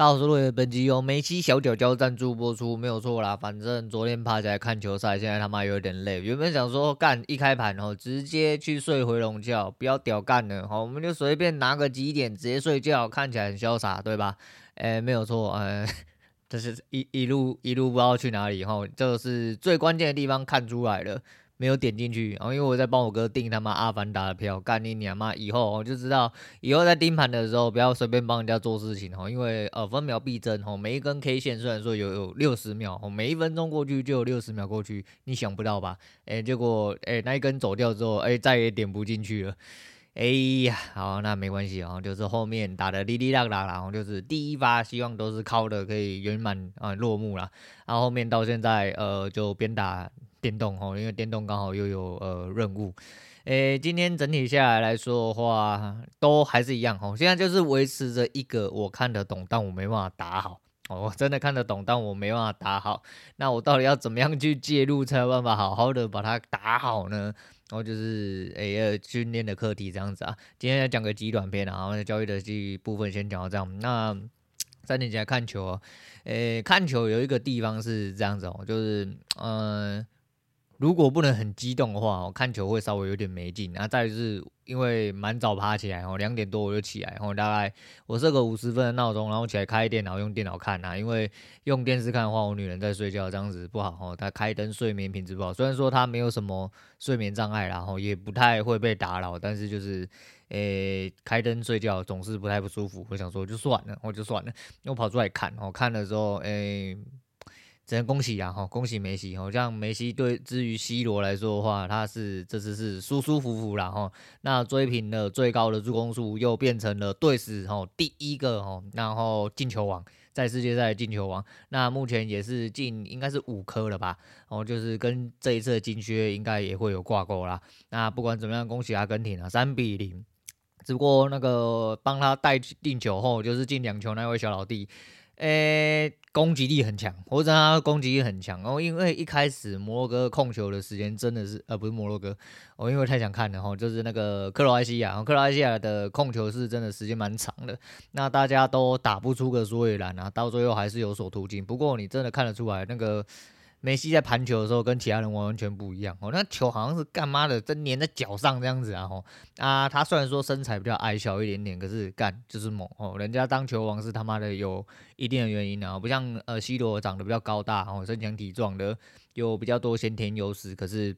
大家好，我是本集由梅西小脚脚赞助播出，没有错啦。反正昨天爬起来看球赛，现在他妈有点累。原本想说干一开盘哦，直接去睡回笼觉，不要屌干了好，我们就随便拿个几点直接睡觉，看起来很潇洒，对吧？哎，没有错，呃，这是一一路一路不知道去哪里哈，这是最关键的地方看出来了。没有点进去，然后因为我在帮我哥订他妈阿凡达的票，干你娘妈！以后我就知道，以后在盯盘的时候不要随便帮人家做事情哦，因为呃分秒必争哦，每一根 K 线虽然说有有六十秒哦，每一分钟过去就有六十秒过去，你想不到吧？哎，结果哎那一根走掉之后，哎再也点不进去了，哎呀，好那没关系哦，就是后面打的哩哩啦啦，然后就是第一发希望都是靠的可以圆满啊落幕了，然后后面到现在呃就边打。电动哦，因为电动刚好又有呃任务，诶，今天整体下来来说的话，都还是一样哦。现在就是维持着一个我看得懂，但我没办法打好哦。我真的看得懂，但我没办法打好。那我到底要怎么样去介入，才有办法好好的把它打好呢？然后就是诶，训练的课题这样子啊。今天要讲个极短篇啊，然后交易的这部分先讲到这样。那三点起来看球哦，诶，看球有一个地方是这样子哦，就是嗯。如果不能很激动的话，我看球会稍微有点没劲。然后再就是因为蛮早爬起来，哦，两点多我就起来，然后大概我设个五十分的闹钟，然后起来开电脑用电脑看啊。因为用电视看的话，我女人在睡觉，这样子不好哦。她开灯睡眠品质不好。虽然说她没有什么睡眠障碍，然后也不太会被打扰，但是就是诶、开灯睡觉总是不太不舒服。我想说就算了，我就算了，我跑出来看，我看的时候诶。只能恭喜啊！哈，恭喜梅西！哈，像梅西对之于 C 罗来说的话，他是这次是舒舒服服啦。哈。那追平了最高的助攻数，又变成了队史哈第一个哈，然后进球王，在世界赛进球王。那目前也是进应该是五颗了吧？哦，就是跟这一次的金靴应该也会有挂钩啦。那不管怎么样，恭喜阿根廷啊，三比零。只不过那个帮他带进球后，就是进两球那位小老弟。诶、攻击力很强，我知道他攻击力很强哦。因为一开始摩洛哥控球的时间真的是，呃，不是摩洛哥，我因为太想看了哈，就是那个克罗埃西亚，克罗埃西亚的控球是真的时间蛮长的，那大家都打不出个所以然啊，到最后还是有所突进。不过你真的看得出来那个。梅西在盘球的时候跟其他人完全不一样哦，那球好像是干嘛的，真粘在脚上这样子啊吼啊！他虽然说身材比较矮小一点点，可是干就是猛哦，人家当球王是他妈的有一定的原因啊，不像呃 C 罗长得比较高大哦，身强体壮的，有比较多先天优势，可是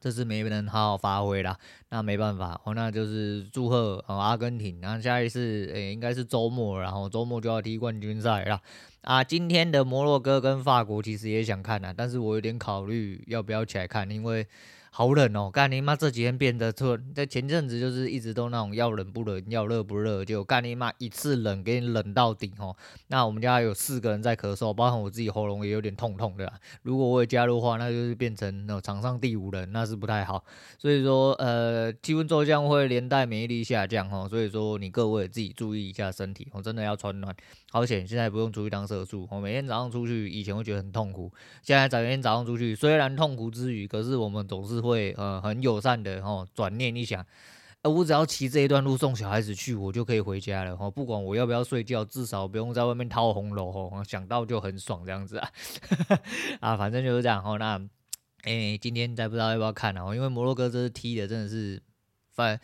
这次没能好好发挥啦，那没办法哦，那就是祝贺哦阿根廷，然后下一次诶、应该是周末，然后周末就要踢冠军赛了。啊，今天的摩洛哥跟法国其实也想看啊，但是我有点考虑要不要起来看，因为。好冷哦！干你妈！这几天变得特，在前阵子就是一直都那种要冷不冷，要热不热，就干你妈一次冷给你冷到顶哦。那我们家有四个人在咳嗽，包括我自己喉咙也有点痛痛的啦。如果我也加入的话，那就是变成那场上第五人，那是不太好。所以说，呃，气温骤降会连带免疫力下降哦。所以说，你各位自己注意一下身体，我真的要穿暖。好险，现在不用出去当社畜。我每天早上出去，以前会觉得很痛苦，现在早天早上出去，虽然痛苦之余，可是我们总是会。呃很友善的哦，转念一想，呃，我只要骑这一段路送小孩子去，我就可以回家了哦。不管我要不要睡觉，至少不用在外面掏红楼哦。想到就很爽这样子啊，啊，反正就是这样哦。那诶，今天再不知道要不要看哦，因为摩洛哥这次踢的真的是反。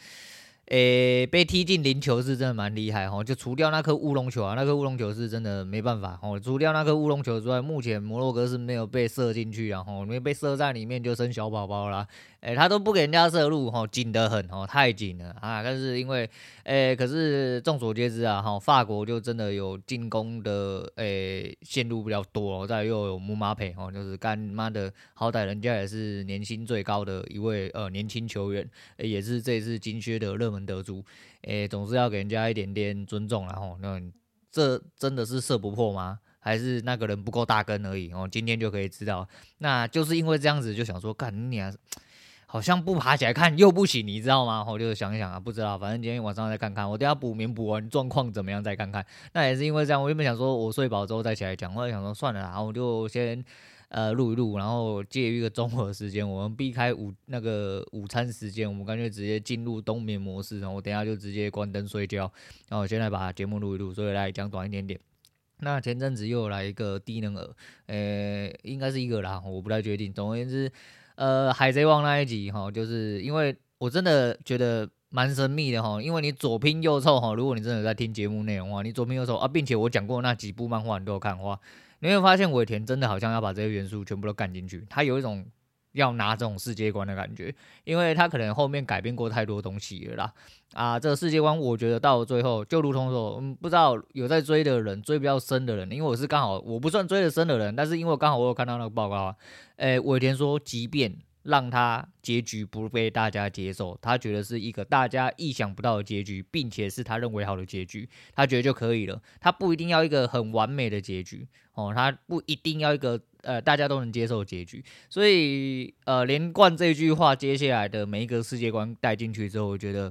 诶、被踢进零球是真的蛮厉害哦，就除掉那颗乌龙球啊，那颗乌龙球是真的没办法哦。除掉那颗乌龙球之外，目前摩洛哥是没有被射进去啊，吼，没被射在里面就生小宝宝啦。诶、欸，他都不给人家射入，吼，紧得很，吼，太紧了啊！但是因为，诶、欸，可是众所皆知啊，哈，法国就真的有进攻的，诶、欸，线路比较多，再又有姆马佩，吼，就是干妈的，好歹人家也是年薪最高的一位呃年轻球员，欸，也是这次金靴的热门得主，诶、欸，总是要给人家一点点尊重，然后那这真的是射不破吗？还是那个人不够大根而已？哦，今天就可以知道，那就是因为这样子就想说，干你啊！好像不爬起来看又不行，你知道吗？我就想一想啊，不知道，反正今天晚上再看看。我等下补眠补完状况怎么样再看看。那也是因为这样，我原本想说我睡饱之后再起来讲，后来想说算了啦，我就先呃录一录，然后借一个中午时间，我们避开午那个午餐时间，我们干脆直接进入冬眠模式，然后我等下就直接关灯睡觉。然后我现在把节目录一录，所以来讲短一点点。那前阵子又来一个低能儿，呃，应该是一个啦，我不太确定。总而言之，呃，海贼王那一集哈，就是因为我真的觉得蛮神秘的哈，因为你左拼右凑哈，如果你真的在听节目内容的话，你左拼右凑啊，并且我讲过那几部漫画你都有看的话，你会发现尾田真的好像要把这些元素全部都干进去，他有一种。要拿这种世界观的感觉，因为他可能后面改变过太多东西了啦。啊，这个世界观我觉得到最后，就如同说，嗯，不知道有在追的人，追比较深的人，因为我是刚好我不算追的深的人，但是因为刚好我有看到那个报告啊，诶，尾田说，即便让他结局不被大家接受，他觉得是一个大家意想不到的结局，并且是他认为好的结局，他觉得就可以了，他不一定要一个很完美的结局哦，他不一定要一个。呃，大家都能接受的结局，所以呃，连贯这句话，接下来的每一个世界观带进去之后，我觉得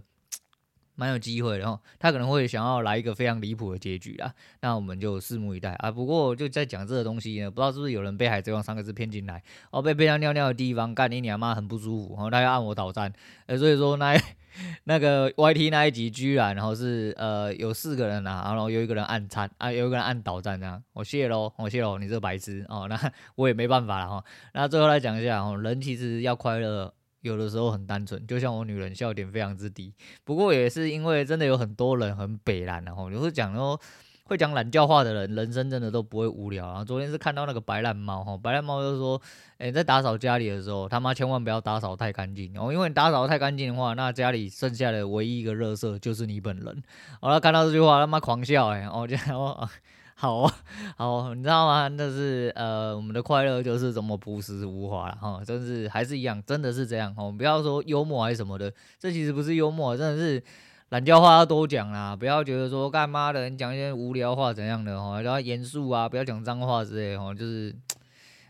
蛮有机会的哦。他可能会想要来一个非常离谱的结局啊，那我们就拭目以待啊。不过就在讲这个东西呢，不知道是不是有人被海贼王三个字骗进来哦，被骗到尿尿的地方，干你娘妈很不舒服，然后他要按我导弹，呃，所以说那。那个 YT 那一集居然，然后是呃有四个人啊，然后有一个人按餐啊，有一个人按倒站这样，我谢喽，我谢喽，你这个白痴哦，那 我也没办法了哈。那最后来讲一下哦，人其实要快乐，有的时候很单纯，就像我女人笑点非常之低，不过也是因为真的有很多人很北，然后你会讲说。会讲懒叫话的人，人生真的都不会无聊。然后昨天是看到那个白烂猫，哈，白烂猫就说，诶，在打扫家里的时候，他妈千万不要打扫太干净哦，因为你打扫太干净的话，那家里剩下的唯一一个垃圾就是你本人。好了，看到这句话，他妈狂笑，诶，我觉得我好 好，你知道吗？那是呃，我们的快乐就是这么朴实无华了，哈，真是还是一样，真的是这样，哦，不要说幽默还是什么的，这其实不是幽默，真的是。懒叫话要多讲啦，不要觉得说干妈的，你讲一些无聊话怎样的哈，然后严肃啊，不要讲脏话之类哈，就是，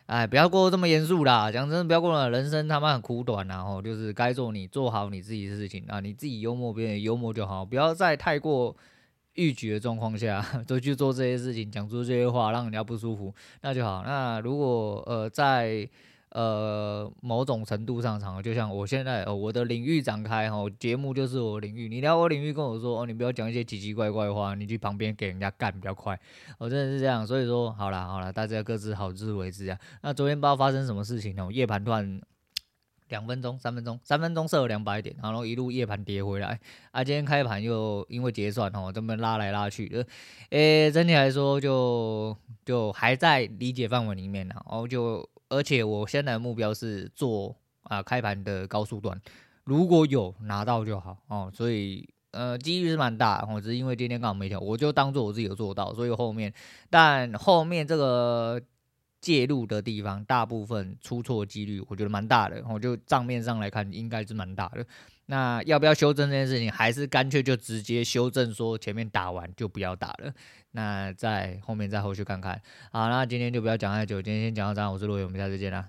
哎，不要过这么严肃啦。讲真的，不要过了，人生他妈很苦短呐，吼，就是该做你做好你自己的事情啊，你自己幽默别人幽默就好，不要再太过欲举的状况下 都去做这些事情，讲出这些话让人家不舒服，那就好。那如果呃在。呃，某种程度上场，就像我现在，哦，我的领域展开，哈，节目就是我领域。你聊我领域，跟我说，哦，你不要讲一些奇奇怪怪的话，你去旁边给人家干比较快。我真的是这样，所以说，好啦好啦，大家各自好自为之啊。那昨天不知道发生什么事情哦，夜盘断两分钟、三分钟、三分钟设了两百点，然后一路夜盘跌回来。啊，今天开盘又因为结算哦，这么拉来拉去的，诶，整体来说就就还在理解范围里面呢，然后就。而且我现在目标是做啊开盘的高速段，如果有拿到就好哦，所以呃几率是蛮大，我只是因为今天刚好没调，我就当做我自己有做到，所以后面但后面这个介入的地方，大部分出错几率我觉得蛮大的，我就账面上来看应该是蛮大的。那要不要修正这件事情，还是干脆就直接修正说前面打完就不要打了？那在后面再后续看看。好，那今天就不要讲太久，今天先讲到这，我是陆伟，我们下次见啦。